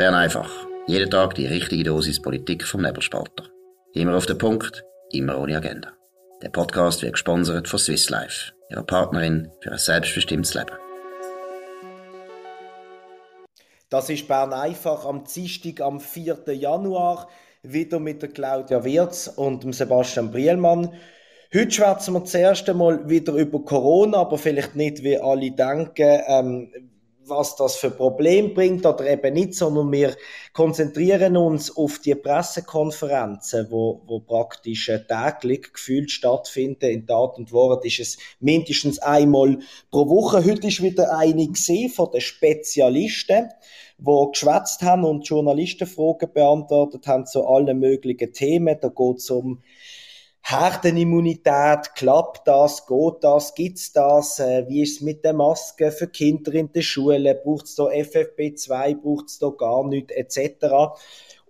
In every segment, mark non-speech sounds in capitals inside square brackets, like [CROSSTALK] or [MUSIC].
Bern einfach. Jeden Tag die richtige Dosis Politik vom Nebelspalter. Immer auf den Punkt, immer ohne Agenda. Der Podcast wird gesponsert von Swiss Life, ihrer Partnerin für ein selbstbestimmtes Leben. Das ist Bern einfach am Dienstag, am 4. Januar, wieder mit der Claudia Wirz und Sebastian Brielmann. Heute schwätzen wir zuerst einmal wieder über Corona, aber vielleicht nicht, wie alle denken, ähm, was das für Problem bringt oder eben nicht, sondern wir konzentrieren uns auf die Pressekonferenzen, wo, wo praktisch äh, täglich gefühlt stattfinden. In Tat und Wort ist es mindestens einmal pro Woche. Heute ist wieder eine gesehen von den Spezialisten, wo geschwätzt haben und Journalistenfragen beantwortet haben zu allen möglichen Themen. Da geht es um Herdenimmunität, klappt das, geht das, gibt's das, äh, wie ist es mit der Maske für Kinder in der Schule, braucht es da FFP2, braucht es da gar nicht, etc.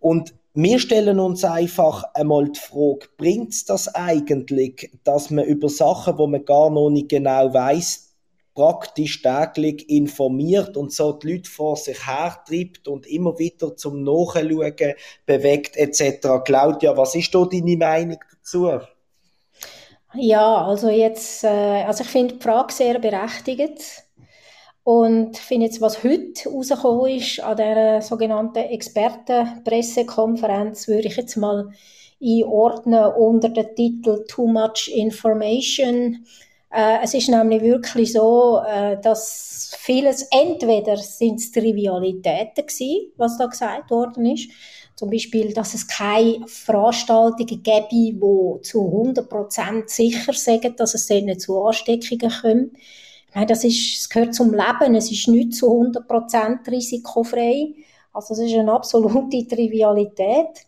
Und wir stellen uns einfach einmal die Frage, bringt es das eigentlich, dass man über Sachen, wo man gar noch nicht genau weiß, praktisch täglich informiert und so die Leute vor sich hertreibt und immer wieder zum Nachschauen bewegt etc. Claudia, was ist da deine Meinung dazu? Ja, also jetzt, äh, also ich finde die Frage sehr berechtigt. Und ich finde jetzt, was heute rausgekommen ist an der sogenannten Expertenpressekonferenz, würde ich jetzt mal einordnen unter den Titel Too Much Information. Äh, es ist nämlich wirklich so, äh, dass vieles, entweder sind es Trivialitäten gewesen, was da gesagt worden ist, zum Beispiel, dass es keine Veranstaltungen gäbe, die zu 100% sicher sagen, dass es nicht zu Ansteckungen kommt. Nein, das, ist, das gehört zum Leben. Es ist nicht zu 100% risikofrei. Also, es ist eine absolute [LAUGHS] Trivialität.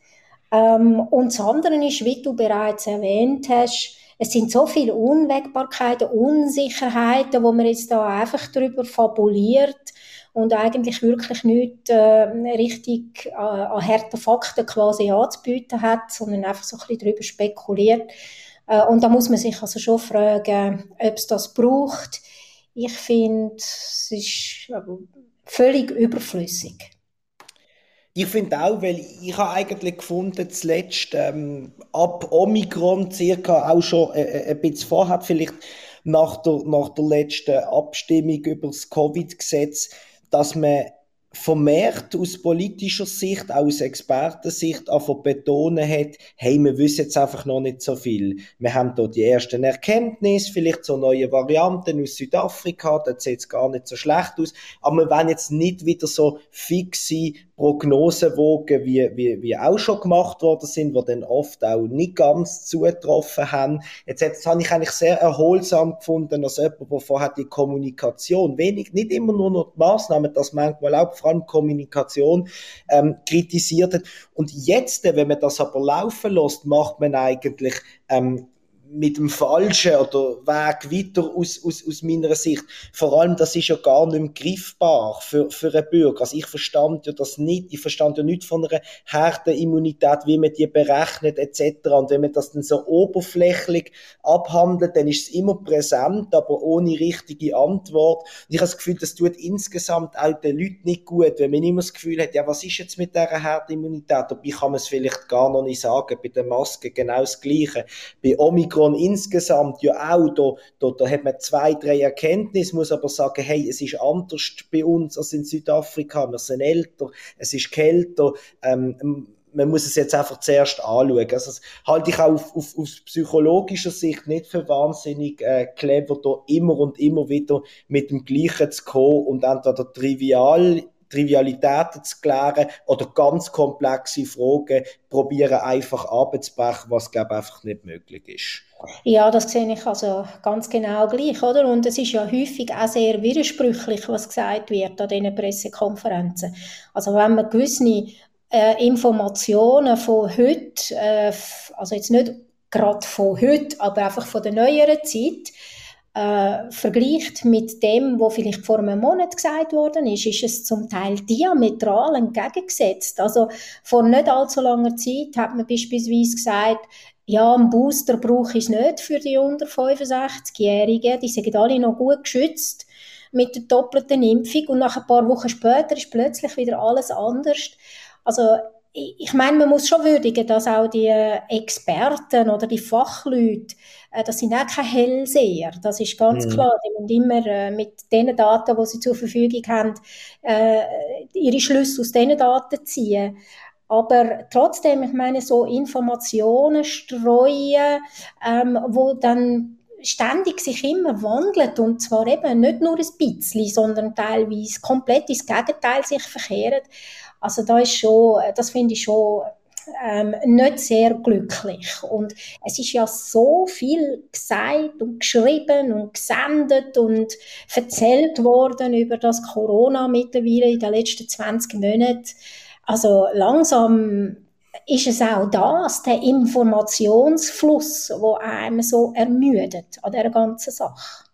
Ähm, und das andere ist, wie du bereits erwähnt hast, es sind so viele Unwägbarkeiten, Unsicherheiten, wo man jetzt da einfach drüber fabuliert und eigentlich wirklich nicht äh, richtig äh, an harten Fakten quasi anzubieten hat, sondern einfach so ein bisschen darüber spekuliert. Äh, und da muss man sich also schon fragen, ob es das braucht. Ich finde, es ist völlig überflüssig. Ich finde auch, weil ich habe eigentlich gefunden, zuletzt ähm, ab Omikron circa auch schon äh, äh ein bisschen vorher, vielleicht nach der, nach der letzten Abstimmung über das Covid-Gesetz, dass man vermehrt aus politischer Sicht, auch aus Expertensicht, einfach betonen hat, hey, wir wissen jetzt einfach noch nicht so viel. Wir haben da die ersten Erkenntnisse, vielleicht so neue Varianten aus Südafrika, da sieht es gar nicht so schlecht aus, aber wir wollen jetzt nicht wieder so fixe Prognosewogen, wie, wie, wie auch schon gemacht worden sind, die dann oft auch nicht ganz zugetroffen haben. Jetzt, das habe ich eigentlich sehr erholsam gefunden, als jemand, der vorher die Kommunikation, wenig, nicht immer nur noch die Massnahmen, das manchmal auch vor allem Kommunikation ähm, kritisiert hat. Und jetzt, wenn man das aber laufen lässt, macht man eigentlich ähm, mit dem falschen oder Weg weiter aus, aus, aus meiner Sicht. Vor allem, das ist ja gar nicht mehr griffbar für, für einen Bürger. Also ich verstand ja das nicht. Ich verstand ja nicht von einer Herdenimmunität, wie man die berechnet etc. Und wenn man das dann so oberflächlich abhandelt, dann ist es immer präsent, aber ohne richtige Antwort. Und ich habe das Gefühl, das tut insgesamt auch den Leuten nicht gut, wenn man immer das Gefühl hat, ja, was ist jetzt mit dieser Herdenimmunität? Dabei kann man es vielleicht gar noch nicht sagen. Bei der Maske genau das Gleiche. Bei Omikron Omikron insgesamt ja auch, da, da, da hat man zwei, drei Erkenntnisse, muss aber sagen, hey, es ist anders bei uns als in Südafrika, wir sind älter, es ist kälter, ähm, man muss es jetzt einfach zuerst anschauen. Also das halte ich auch auf, auf, aus psychologischer Sicht nicht für wahnsinnig äh, clever, da immer und immer wieder mit dem Gleichen zu kommen und entweder trivial Trivialitäten zu klären oder ganz komplexe Fragen probieren einfach abzubrechen, was glaube einfach nicht möglich ist. Ja, das sehe ich also ganz genau gleich, oder? Und es ist ja häufig auch sehr widersprüchlich, was gesagt wird an diesen Pressekonferenzen. Also wenn man gewisse äh, Informationen von heute, äh, also jetzt nicht gerade von heute, aber einfach von der neueren Zeit, äh, vergleicht mit dem, was vielleicht vor einem Monat gesagt worden ist, ist es zum Teil diametral entgegengesetzt. Also vor nicht allzu langer Zeit hat man beispielsweise gesagt, ja, ein Booster brauche ich nicht für die unter 65-Jährigen, die sind alle noch gut geschützt. mit der doppelten Impfung und nach ein paar Wochen später ist plötzlich wieder alles anders. Also ich meine, man muss schon würdigen, dass auch die Experten oder die Fachleute, äh, das sind auch keine Hellseher, das ist ganz mhm. klar. Die müssen immer äh, mit den Daten, die sie zur Verfügung haben, äh, ihre Schlüsse aus diesen Daten ziehen. Aber trotzdem, ich meine, so Informationen streuen, ähm, wo dann ständig sich immer wandelt und zwar eben nicht nur ein bisschen, sondern teilweise komplett ins Gegenteil sich verkehrt. Also da ist schon, das finde ich schon ähm, nicht sehr glücklich. Und es ist ja so viel gesagt und geschrieben und gesendet und erzählt worden über das Corona mittlerweile in den letzten 20 Monaten. Also langsam ist es auch das, der Informationsfluss, wo einem so ermüdet an der ganzen Sache.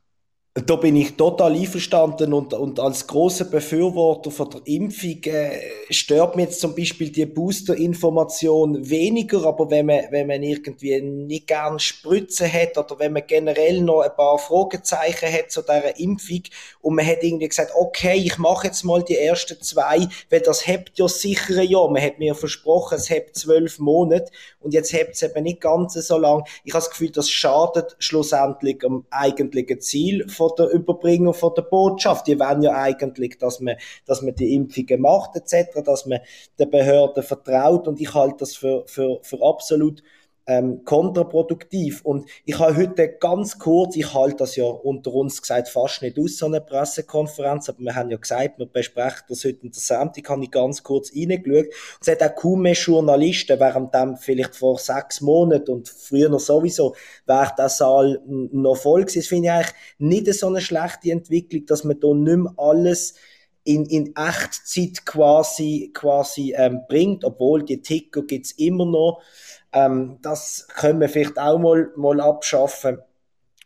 Da bin ich total einverstanden und, und als großer Befürworter von der Impfung äh, stört mir jetzt zum Beispiel die Booster-Information weniger, aber wenn man, wenn man irgendwie nicht gern Spritzen hat oder wenn man generell noch ein paar Fragezeichen hat zu dieser Impfung und man hat irgendwie gesagt, okay, ich mache jetzt mal die ersten zwei, weil das hebt ja sicher Jahr. Man hat mir versprochen, es hebt zwölf Monate und jetzt hebt es eben nicht ganz so lang. Ich habe das Gefühl, das schadet schlussendlich am eigentlichen Ziel von der Überbringung von der Botschaft. Die wollen ja eigentlich, dass man, dass man die Impfungen macht etc., dass man den Behörden vertraut und ich halte das für, für, für absolut ähm, kontraproduktiv. Und ich habe heute ganz kurz, ich halte das ja unter uns gesagt fast nicht aus, so eine Pressekonferenz, aber wir haben ja gesagt, wir besprechen das heute in der Sendung, habe ich ganz kurz reingeschaut. Und es hat auch kaum mehr Journalisten, während dem vielleicht vor sechs Monaten und früher noch sowieso, wäre der Saal noch voll gewesen. Das finde ich eigentlich nicht so eine schlechte Entwicklung, dass man da nicht mehr alles in, in Echtzeit quasi, quasi ähm, bringt, obwohl die Ticker gibt's immer noch. Ähm, das können wir vielleicht auch mal, mal abschaffen.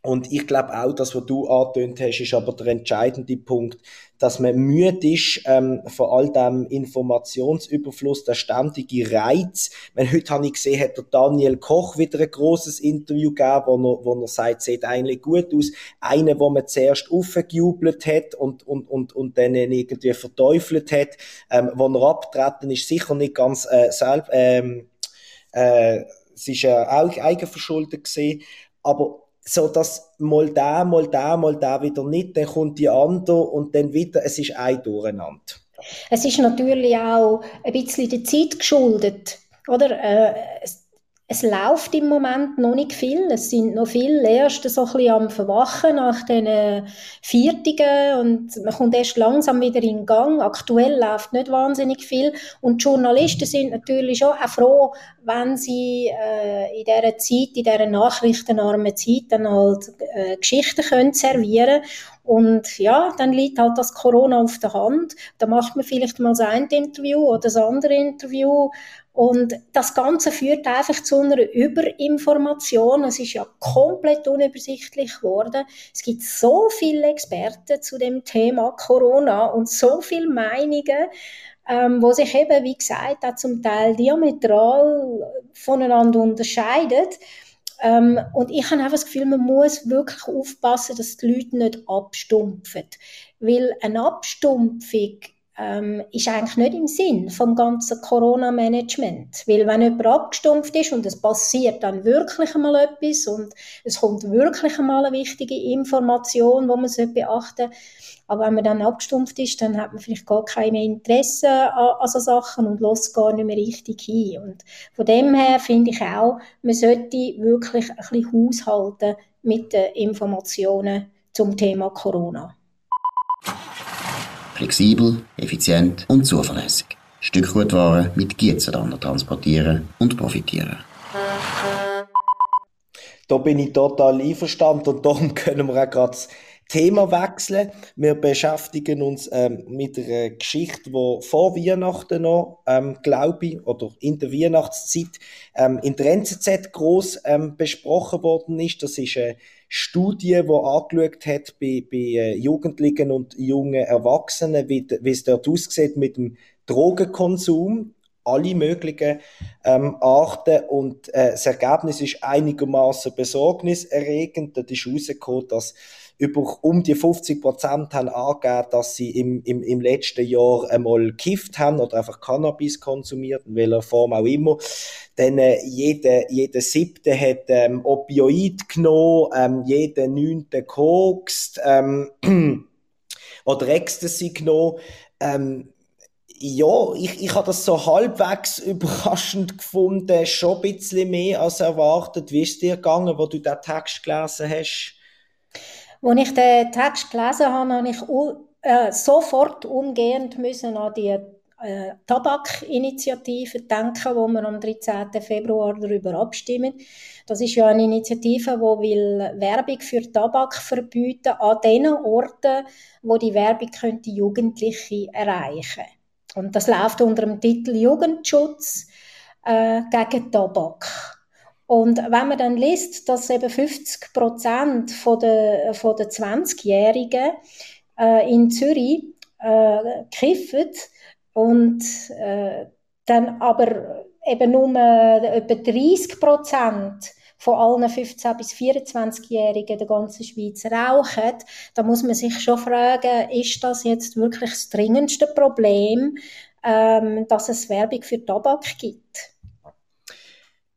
Und ich glaube auch, das, was du angetönt hast, ist aber der entscheidende Punkt, dass man müde ist ähm, von all dem Informationsüberfluss, der ständige Reiz. Wenn heute habe ich gesehen, hat der Daniel Koch wieder ein großes Interview gegeben, wo er, wo er sagt, sieht eigentlich gut aus. Eine, wo man zuerst aufgejubelt hat und, und, und, und dann irgendwie verteufelt hat, ähm, wo er abtreten ist, sicher nicht ganz äh, selbst, ähm, äh, es ist ja auch eigenverschuldet gesehen, aber so dass mal da, mal da, mal da wieder nicht, dann kommt die andere und dann wieder, es ist ein Durcheinander. Es ist natürlich auch ein bisschen der Zeit geschuldet, oder? Äh, es läuft im Moment noch nicht viel. Es sind noch viele Erste so ein am Verwachen nach den Viertigen und man kommt erst langsam wieder in Gang. Aktuell läuft nicht wahnsinnig viel und die Journalisten sind natürlich auch froh, wenn sie äh, in dieser Zeit, in dieser nachrichtenarmen Zeit dann halt äh, Geschichten können servieren und ja, dann liegt halt das Corona auf der Hand. Da macht man vielleicht mal das eine Interview oder das andere Interview und das Ganze führt einfach zu einer Überinformation. Es ist ja komplett unübersichtlich geworden. Es gibt so viele Experten zu dem Thema Corona und so viele Meinungen, ähm, wo sich eben, wie gesagt, auch zum Teil diametral voneinander unterscheiden. Ähm, und ich habe einfach das Gefühl, man muss wirklich aufpassen, dass die Leute nicht abstumpfen. Weil eine Abstumpfung ähm, ist eigentlich nicht im Sinn vom ganzen Corona-Management. Weil wenn jemand abgestumpft ist und es passiert dann wirklich einmal etwas und es kommt wirklich einmal eine wichtige Information, wo man beachten sollte, aber wenn man dann abgestumpft ist, dann hat man vielleicht gar kein Interesse an, an so Sachen und lässt gar nicht mehr richtig hin. Und von dem her finde ich auch, man sollte wirklich ein bisschen haushalten mit den Informationen zum Thema Corona flexibel, effizient und zuverlässig. Stückgutware mit Gietzenlander transportieren und profitieren. Da bin ich total einverstanden und darum [LAUGHS] können wir auch gerade Thema wechseln. Wir beschäftigen uns ähm, mit einer Geschichte, die vor Weihnachten noch, ähm, glaube ich, oder in der Weihnachtszeit ähm, in der NZZ gross ähm, besprochen worden ist. Das ist eine Studie, die angeschaut hat bei, bei äh, Jugendlichen und jungen Erwachsenen, wie, wie es dort aussieht mit dem Drogenkonsum alle möglichen ähm, Arten und äh, das Ergebnis ist einigermaßen besorgniserregend. Dort ist herausgekommen, dass über um die 50 Prozent haben angegeben, dass sie im, im, im letzten Jahr einmal gekifft haben oder einfach Cannabis konsumiert, in welcher Form auch immer. Dann äh, jeder, jeder siebte hat ähm, Opioid genommen, ähm, jeder neunte kokst ähm, [CLEARS THROAT] oder Ecstasy genommen. Ähm, ja, ich, ich habe das so halbwegs [LAUGHS] überraschend gefunden, schon ein bisschen mehr als erwartet. Wie ist dir gegangen, wo du den Text gelesen hast? Als ich den Text gelesen habe, habe ich äh, sofort umgehend müssen an die äh, Tabakinitiative denken, wo wir am 13. Februar darüber abstimmen. Das ist ja eine Initiative, wo will Werbung für Tabak verbieten an den Orten, wo die Werbung könnte Jugendliche erreichen. Und das läuft unter dem Titel Jugendschutz äh, gegen Tabak. Und wenn man dann liest, dass eben 50 Prozent von der, von der 20-Jährigen äh, in Zürich äh, kiffen und äh, dann aber eben nur etwa 30 Prozent von allen 15- bis 24-Jährigen der ganzen Schweiz rauchen, da muss man sich schon fragen, ist das jetzt wirklich das dringendste Problem, ähm, dass es Werbung für Tabak gibt?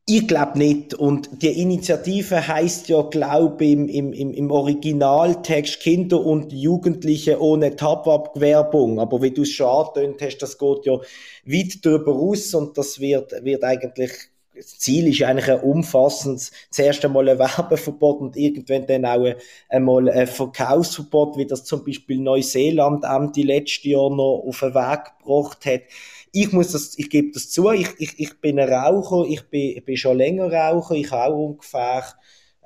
Ich glaube nicht. Und die Initiative heißt ja, glaube im, im, im Originaltext Kinder und Jugendliche ohne Tabakwerbung. Aber wie du es schon angetönt hast, das geht ja weit darüber raus und das wird, wird eigentlich das Ziel ist eigentlich ein umfassendes, zuerst einmal ein Werbeverbot und irgendwann dann auch einmal ein Verkaufsverbot, wie das zum Beispiel Neuseeland die letzte Jahr noch auf den Weg gebracht hat ich muss das, ich gebe das zu, ich, ich, ich bin ein Raucher, ich bin, ich bin schon länger Raucher, ich auch ungefähr,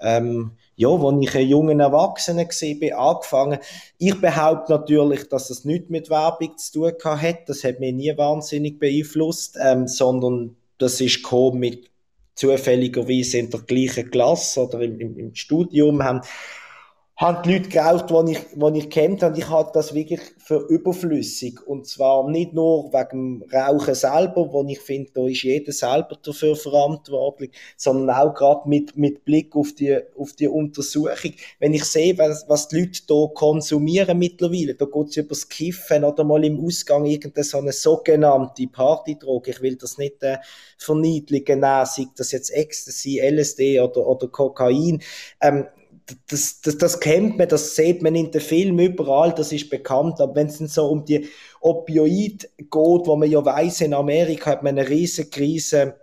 ähm, ja, als ich ein junger Erwachsener bin angefangen. Ich behaupte natürlich, dass es nichts mit Werbung zu tun hat. Das hat mich nie wahnsinnig beeinflusst, ähm, sondern das ist gekommen mit zufälligerweise in der gleichen Klasse oder im, im, im Studium haben haben die Leute geraucht, die ich, die ich kennt habe. Ich halte das wirklich für überflüssig. Und zwar nicht nur wegen dem Rauchen selber, wo ich finde, da ist jeder selber dafür verantwortlich, sondern auch gerade mit, mit Blick auf die, auf die Untersuchung. Wenn ich sehe, was, was die Leute da konsumieren mittlerweile, da geht es über das Kiffen oder mal im Ausgang irgendeine so eine sogenannte Partydroge. Ich will das nicht äh, verniedligen, nein, sei das jetzt Ecstasy, LSD oder, oder Kokain. Ähm, das, das, das kennt man, das sieht man in den Filmen überall, das ist bekannt. Aber wenn es so um die Opioid geht, wo man ja weiß, in Amerika hat man eine riesige Krise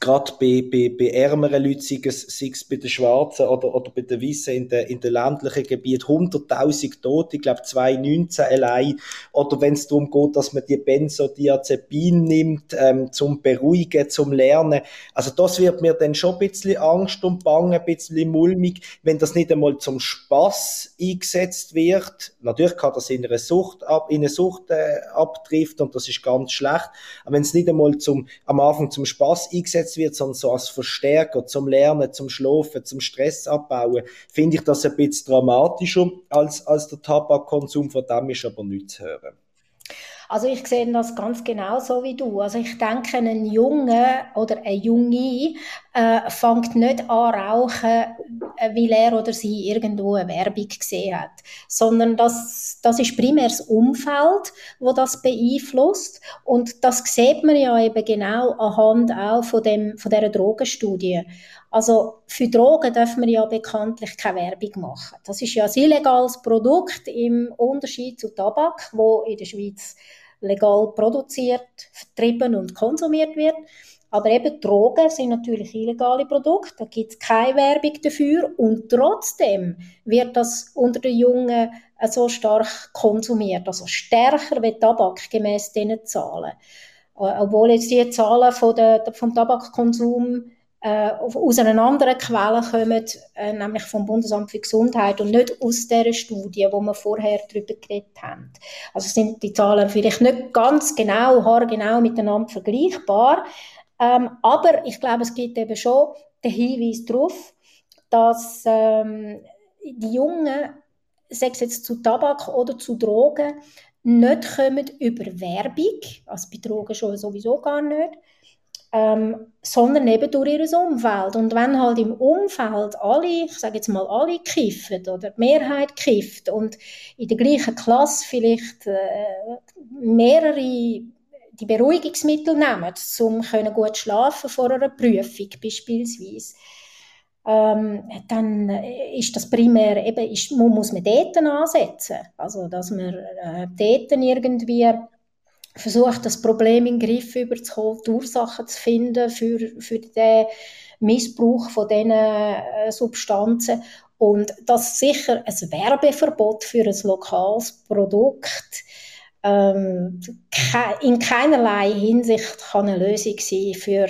gerade bei, bei, bei ärmeren Leuten, sei es, bei den Schwarzen oder, oder bei den Weißen in den, in den ländlichen Gebieten, 100.000 Tote, ich glaube 2019 allein. Oder wenn es darum geht, dass man die Benzodiazepin nimmt, ähm, zum Beruhigen, zum Lernen. Also das wird mir dann schon ein bisschen Angst und Bange, ein bisschen mulmig, wenn das nicht einmal zum Spaß eingesetzt wird. Natürlich kann das in eine Sucht, ab, in eine Sucht äh, abtrifft und das ist ganz schlecht. Aber wenn es nicht einmal zum, am Anfang zum Spaß eingesetzt eingesetzt wird, sondern so als Verstärker zum Lernen, zum Schlafen, zum Stress abbauen, finde ich das ein bisschen dramatischer als, als der Tabakkonsum, von dem ist aber nichts zu hören. Also ich sehe das ganz genau so wie du. Also ich denke, ein Junge oder ein Junge äh, fängt nicht an rauchen, äh, weil er oder sie irgendwo eine Werbung gesehen hat, sondern das, das ist primär das Umfeld, wo das beeinflusst und das sieht man ja eben genau anhand auch von, dem, von dieser Drogenstudie. Also für Drogen dürfen wir ja bekanntlich keine Werbung machen. Das ist ja ein illegales Produkt im Unterschied zu Tabak, wo in der Schweiz legal produziert, vertrieben und konsumiert wird. Aber eben Drogen sind natürlich illegale Produkte, da gibt es keine Werbung dafür und trotzdem wird das unter den Jungen so stark konsumiert, also stärker wie Tabak gemäß diesen Zahlen. Äh, obwohl jetzt die Zahlen von der, vom Tabakkonsum äh, aus einer anderen Quelle kommen, äh, nämlich vom Bundesamt für Gesundheit und nicht aus der Studie, wo wir vorher darüber geredet haben. Also sind die Zahlen vielleicht nicht ganz genau, haargenau miteinander vergleichbar, ähm, aber ich glaube, es gibt eben schon den Hinweis darauf, dass ähm, die Jungen, sei es jetzt zu Tabak oder zu Drogen, nicht kommen über Werbung, also bei Drogen schon sowieso gar nicht, ähm, sondern eben durch ihr Umfeld. Und wenn halt im Umfeld alle, ich sage jetzt mal alle kiffen oder die Mehrheit kifft und in der gleichen Klasse vielleicht äh, mehrere die Beruhigungsmittel nehmen, um gut schlafen vor einer Prüfung beispielsweise, ähm, dann ist das primär eben, ist, muss man dort ansetzen. Also, dass man äh, dort irgendwie versucht, das Problem in den Griff überzukommen, die Ursachen zu finden für, für den Missbrauch von diesen äh, Substanzen. Und dass sicher ein Werbeverbot für ein lokales Produkt ähm, in keinerlei Hinsicht kann eine Lösung sein für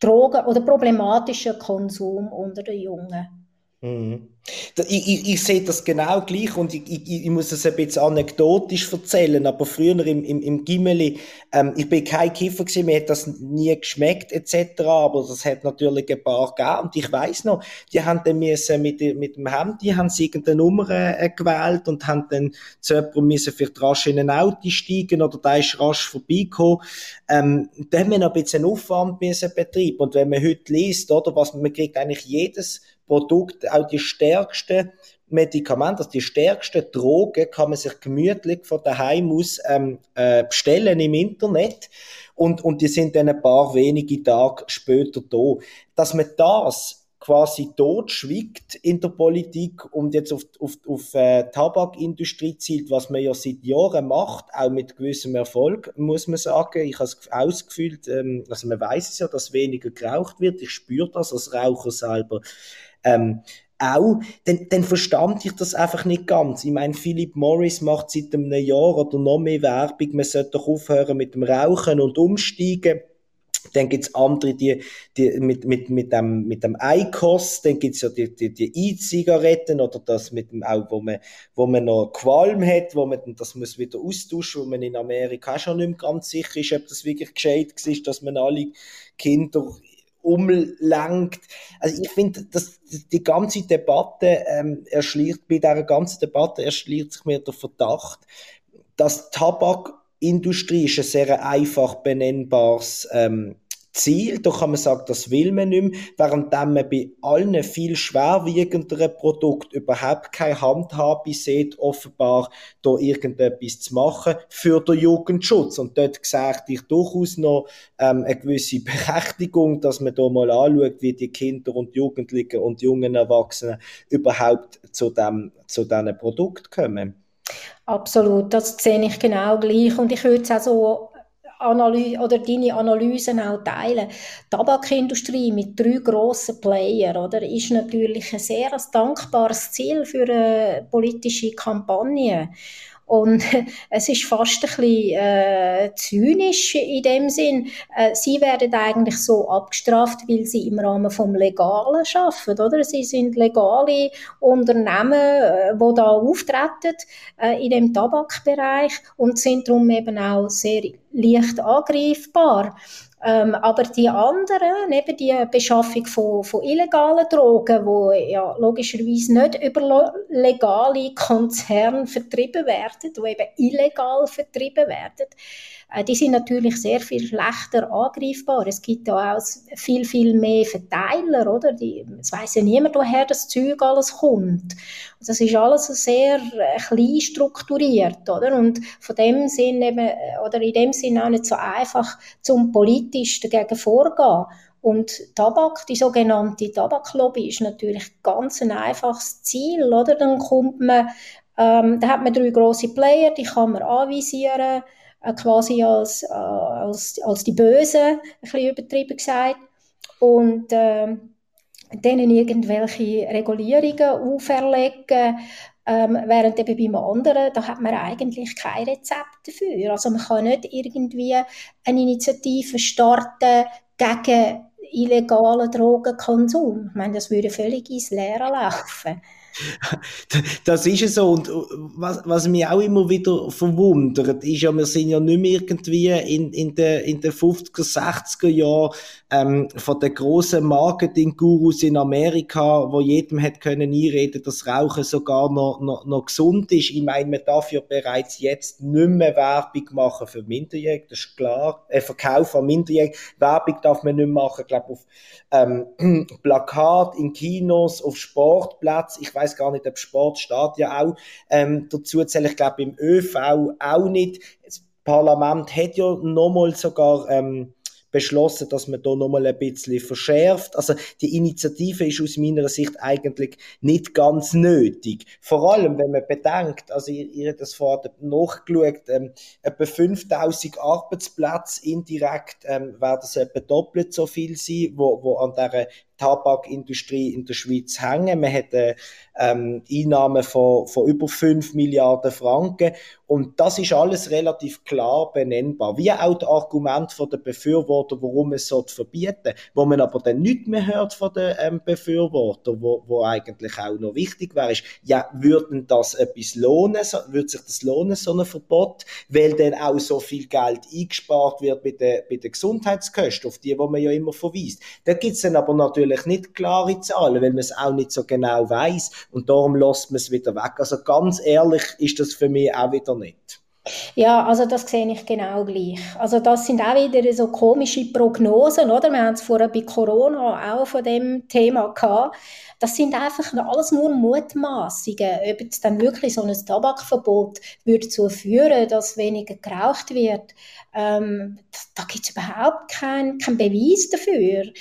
Drogen oder problematischen Konsum unter den Jungen. Mhm. Ich, ich, ich, sehe das genau gleich und ich, ich, ich muss das ein bisschen anekdotisch erzählen, aber früher im, im, im Gimmeli, ähm, ich bin kein Kiffer gewesen, mir hat das nie geschmeckt etc., aber das hat natürlich ein paar gegeben und ich weiß noch, die haben dann müssen mit, mit dem Handy, haben sie irgendeine Nummer äh, gewählt und haben dann zu jemandem müssen vielleicht rasch in ein Auto steigen oder da ist rasch vorbeigekommen. Ähm, da haben wir noch ein bisschen Aufwand müssen betreiben und wenn man heute liest, oder, was man kriegt eigentlich jedes Produkt, auch die stärksten Medikamente, also die stärksten Drogen kann man sich gemütlich von daheim aus ähm, äh, bestellen im Internet und, und die sind dann ein paar wenige Tage später da. Dass man das quasi totschwiegt in der Politik und jetzt auf, auf, auf äh, Tabakindustrie zielt, was man ja seit Jahren macht, auch mit gewissem Erfolg, muss man sagen. Ich habe ausgefühlt, ähm, also man weiß es ja, dass weniger geraucht wird. Ich spüre das als Raucher selber ähm, auch, dann, dann verstand ich das einfach nicht ganz. Ich meine, Philip Morris macht seit einem Jahr oder noch mehr Werbung, man sollte doch aufhören mit dem Rauchen und umsteigen. Dann gibt's andere, die, die mit, mit, mit dem, mit dem ICOS, dann gibt's ja die, die, die E-Zigaretten oder das mit dem auch, wo man, wo man noch Qualm hat, wo man, das muss wieder austauschen, wo man in Amerika auch schon nicht mehr ganz sicher ist, ob das wirklich gescheit ist, dass man alle Kinder umlenkt. Also ich finde, dass die ganze Debatte ähm, erschließt, bei dieser ganzen Debatte erschließt sich mir der Verdacht, dass Tabakindustrie ist ein sehr einfach benennbares ähm, Ziel. Da kann man sagen, das will man nicht mehr, während man bei allen viel schwerwiegenderen Produkten überhaupt keine Handhabe sieht, offenbar da irgendetwas zu machen für den Jugendschutz. Und dort sehe ich durchaus noch ähm, eine gewisse [LAUGHS] Berechtigung, dass man da mal anschaut, wie die Kinder und Jugendlichen und jungen Erwachsenen überhaupt zu dem, zu diesen Produkt kommen. Absolut, das sehe ich genau gleich. Und ich würde es auch so Analyse oder deine Analysen auch teilen. Die Tabakindustrie mit drei grossen Playern, oder, ist natürlich ein sehr dankbares Ziel für eine politische Kampagne. Und [LAUGHS] es ist fast ein bisschen äh, zynisch in dem Sinn. Äh, sie werden eigentlich so abgestraft, weil sie im Rahmen vom Legalen arbeiten, oder? Sie sind legale Unternehmen, äh, die da auftreten äh, in dem Tabakbereich und sind darum eben auch sehr leicht angreifbar. Ähm, aber die anderen, eben die Beschaffung von, von illegalen Drogen, wo ja logischerweise nicht über legale Konzerne vertrieben werden, die eben illegal vertrieben werden, äh, die sind natürlich sehr viel schlechter angreifbar. Es gibt da auch viel, viel mehr Verteiler, oder? Es weiss ja niemand, woher das Zeug alles kommt. Das ist alles sehr äh, klein strukturiert, oder? Und von dem Sinn eben, äh, oder in dem Sinn auch nicht so einfach zum politisch dagegen vorgehen. Und Tabak, die sogenannte Tabaklobby, ist natürlich ganz ein einfaches Ziel, oder? Dann kommt man, ähm, da hat man drei große Player, die kann man anvisieren äh, quasi als, äh, als, als die Bösen, ein bisschen übertrieben gesagt. Und äh, denen irgendwelche Regulierungen auferlegen, ähm, während eben beim anderen, da hat man eigentlich kein Rezept dafür. Also man kann nicht irgendwie eine Initiative starten gegen illegalen Drogenkonsum. Ich meine, das würde völlig ins Leere laufen. [LAUGHS] das ist es so. Und was, was mich auch immer wieder verwundert, ist ja, wir sind ja nicht mehr irgendwie in, in den in den 50er, 60er Jahren ähm, von den grossen Marketing-Gurus in Amerika, wo jedem hat können einreden, dass Rauchen sogar noch, noch, noch gesund ist. Ich meine, man darf ja bereits jetzt nicht mehr Werbung machen für Minderjährige, das ist klar. Äh, Verkauf an Minderjährige. Werbung darf man nicht machen, glaube auf ähm, [CLEARS THROAT] Plakat, in Kinos, auf Sportplätzen. Ich weiß gar nicht, ob Sport steht ja auch ähm, dazu zählen. Ich glaube, im ÖV auch nicht. Das Parlament hat ja nochmal sogar ähm, beschlossen, dass man da nochmal ein bisschen verschärft. Also die Initiative ist aus meiner Sicht eigentlich nicht ganz nötig. Vor allem, wenn man bedenkt, also ihr, ihr habt das vorher nachgeschaut, ähm, etwa 5000 Arbeitsplätze indirekt ähm, werden es etwa doppelt so viel sein, wo, wo an dieser Tabakindustrie in der Schweiz hängen. Man hat äh, ähm, Einnahmen von, von über 5 Milliarden Franken. Und das ist alles relativ klar benennbar. Wie auch das Argument von den Befürwortern, warum es so verbieten wo man aber dann nichts mehr hört von den ähm, Befürwortern, wo, wo eigentlich auch noch wichtig wäre, ist, ja, würden das etwas lohnen, so, würde sich das lohnen, so ein Verbot, weil dann auch so viel Geld eingespart wird bei den, bei den Gesundheitskosten, auf die, wo man ja immer verweist. Da gibt's dann aber natürlich natürlich nicht klare Zahlen, weil man es auch nicht so genau weiß und darum lässt man es wieder weg. Also ganz ehrlich ist das für mich auch wieder nicht. Ja, also das sehe ich genau gleich. Also das sind auch wieder so komische Prognosen, oder? Wir haben es vorher bei Corona auch von dem Thema gehabt. Das sind einfach alles nur Mutmaßungen. Ob jetzt dann wirklich so ein Tabakverbot würde dazu führen, dass weniger geraucht wird, ähm, da, gibt es überhaupt keinen kein Beweis dafür.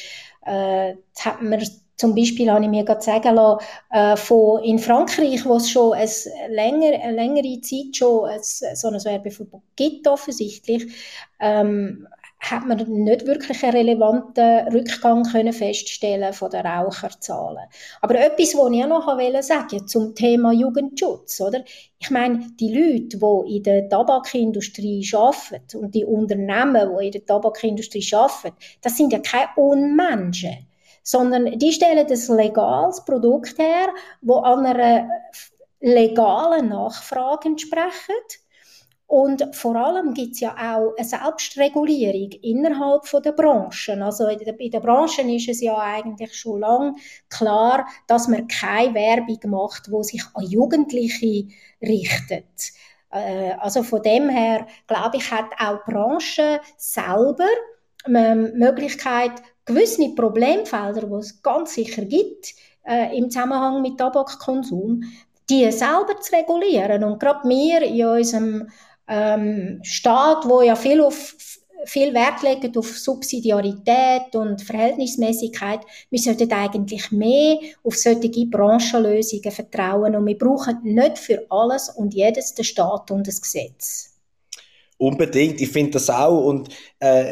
Äh, hat man zum Beispiel habe ich mir gerade sagen lassen, äh, von in Frankreich, wo es schon ein länger, eine längere Zeit schon ein, so ein Werbeverbot gibt, offensichtlich, ähm, hat man nicht wirklich einen relevanten Rückgang können feststellen von den Raucherzahlen. Aber etwas, was ich auch noch wollte sagen zum Thema Jugendschutz, oder? Ich meine, die Leute, die in der Tabakindustrie arbeiten und die Unternehmen, die in der Tabakindustrie arbeiten, das sind ja keine Unmenschen, sondern die stellen ein legales Produkt her, das einer legalen Nachfrage entspricht und vor allem gibt es ja auch eine Selbstregulierung innerhalb der Branchen. Also in der, in der Branchen ist es ja eigentlich schon lange klar, dass man keine Werbung macht, wo sich an Jugendliche richtet. Äh, also von dem her, glaube ich, hat auch die Branche selber ähm, die Möglichkeit, gewisse Problemfelder, die es ganz sicher gibt, äh, im Zusammenhang mit Tabakkonsum, die selber zu regulieren. Und gerade wir in unserem ähm, Staat, wo ja viel auf viel Wert legt auf Subsidiarität und Verhältnismäßigkeit. Wir sollten eigentlich mehr auf solche Branchenlösungen vertrauen und wir brauchen nicht für alles und jedes den Staat und das Gesetz. Unbedingt, ich finde das auch. Und äh,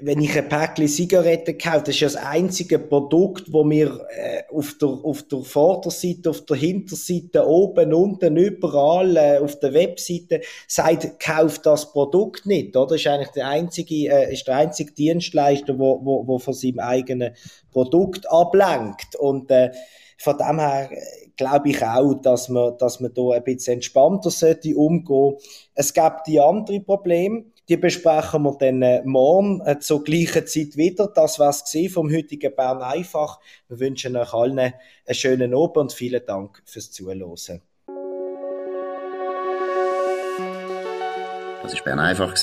wenn ich ein Päckchen Zigaretten kaufe, das ist ja das einzige Produkt, wo mir äh, auf, der, auf der Vorderseite, auf der Hinterseite, oben, unten, überall, äh, auf der Webseite sagt, kauft das Produkt nicht. Oder? Das ist eigentlich der einzige, äh, ist der einzige Dienstleister, wo, wo, wo von seinem eigenen Produkt ablenkt. Und äh, von dem her äh, glaube ich auch, dass man, dass man da ein bisschen entspannter sollte umgehen. Es gibt die anderen Probleme, die besprechen wir dann äh, morgen äh, zur gleichen Zeit wieder. Das war es vom heutigen Bern einfach. Wir wünschen euch allen einen schönen Abend und vielen Dank fürs Zuhören. Das war Bern einfach,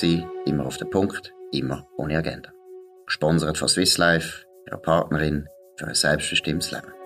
immer auf den Punkt, immer ohne Agenda. Gesponsert von Swiss Life, ihrer Partnerin für ein selbstbestimmtes Leben.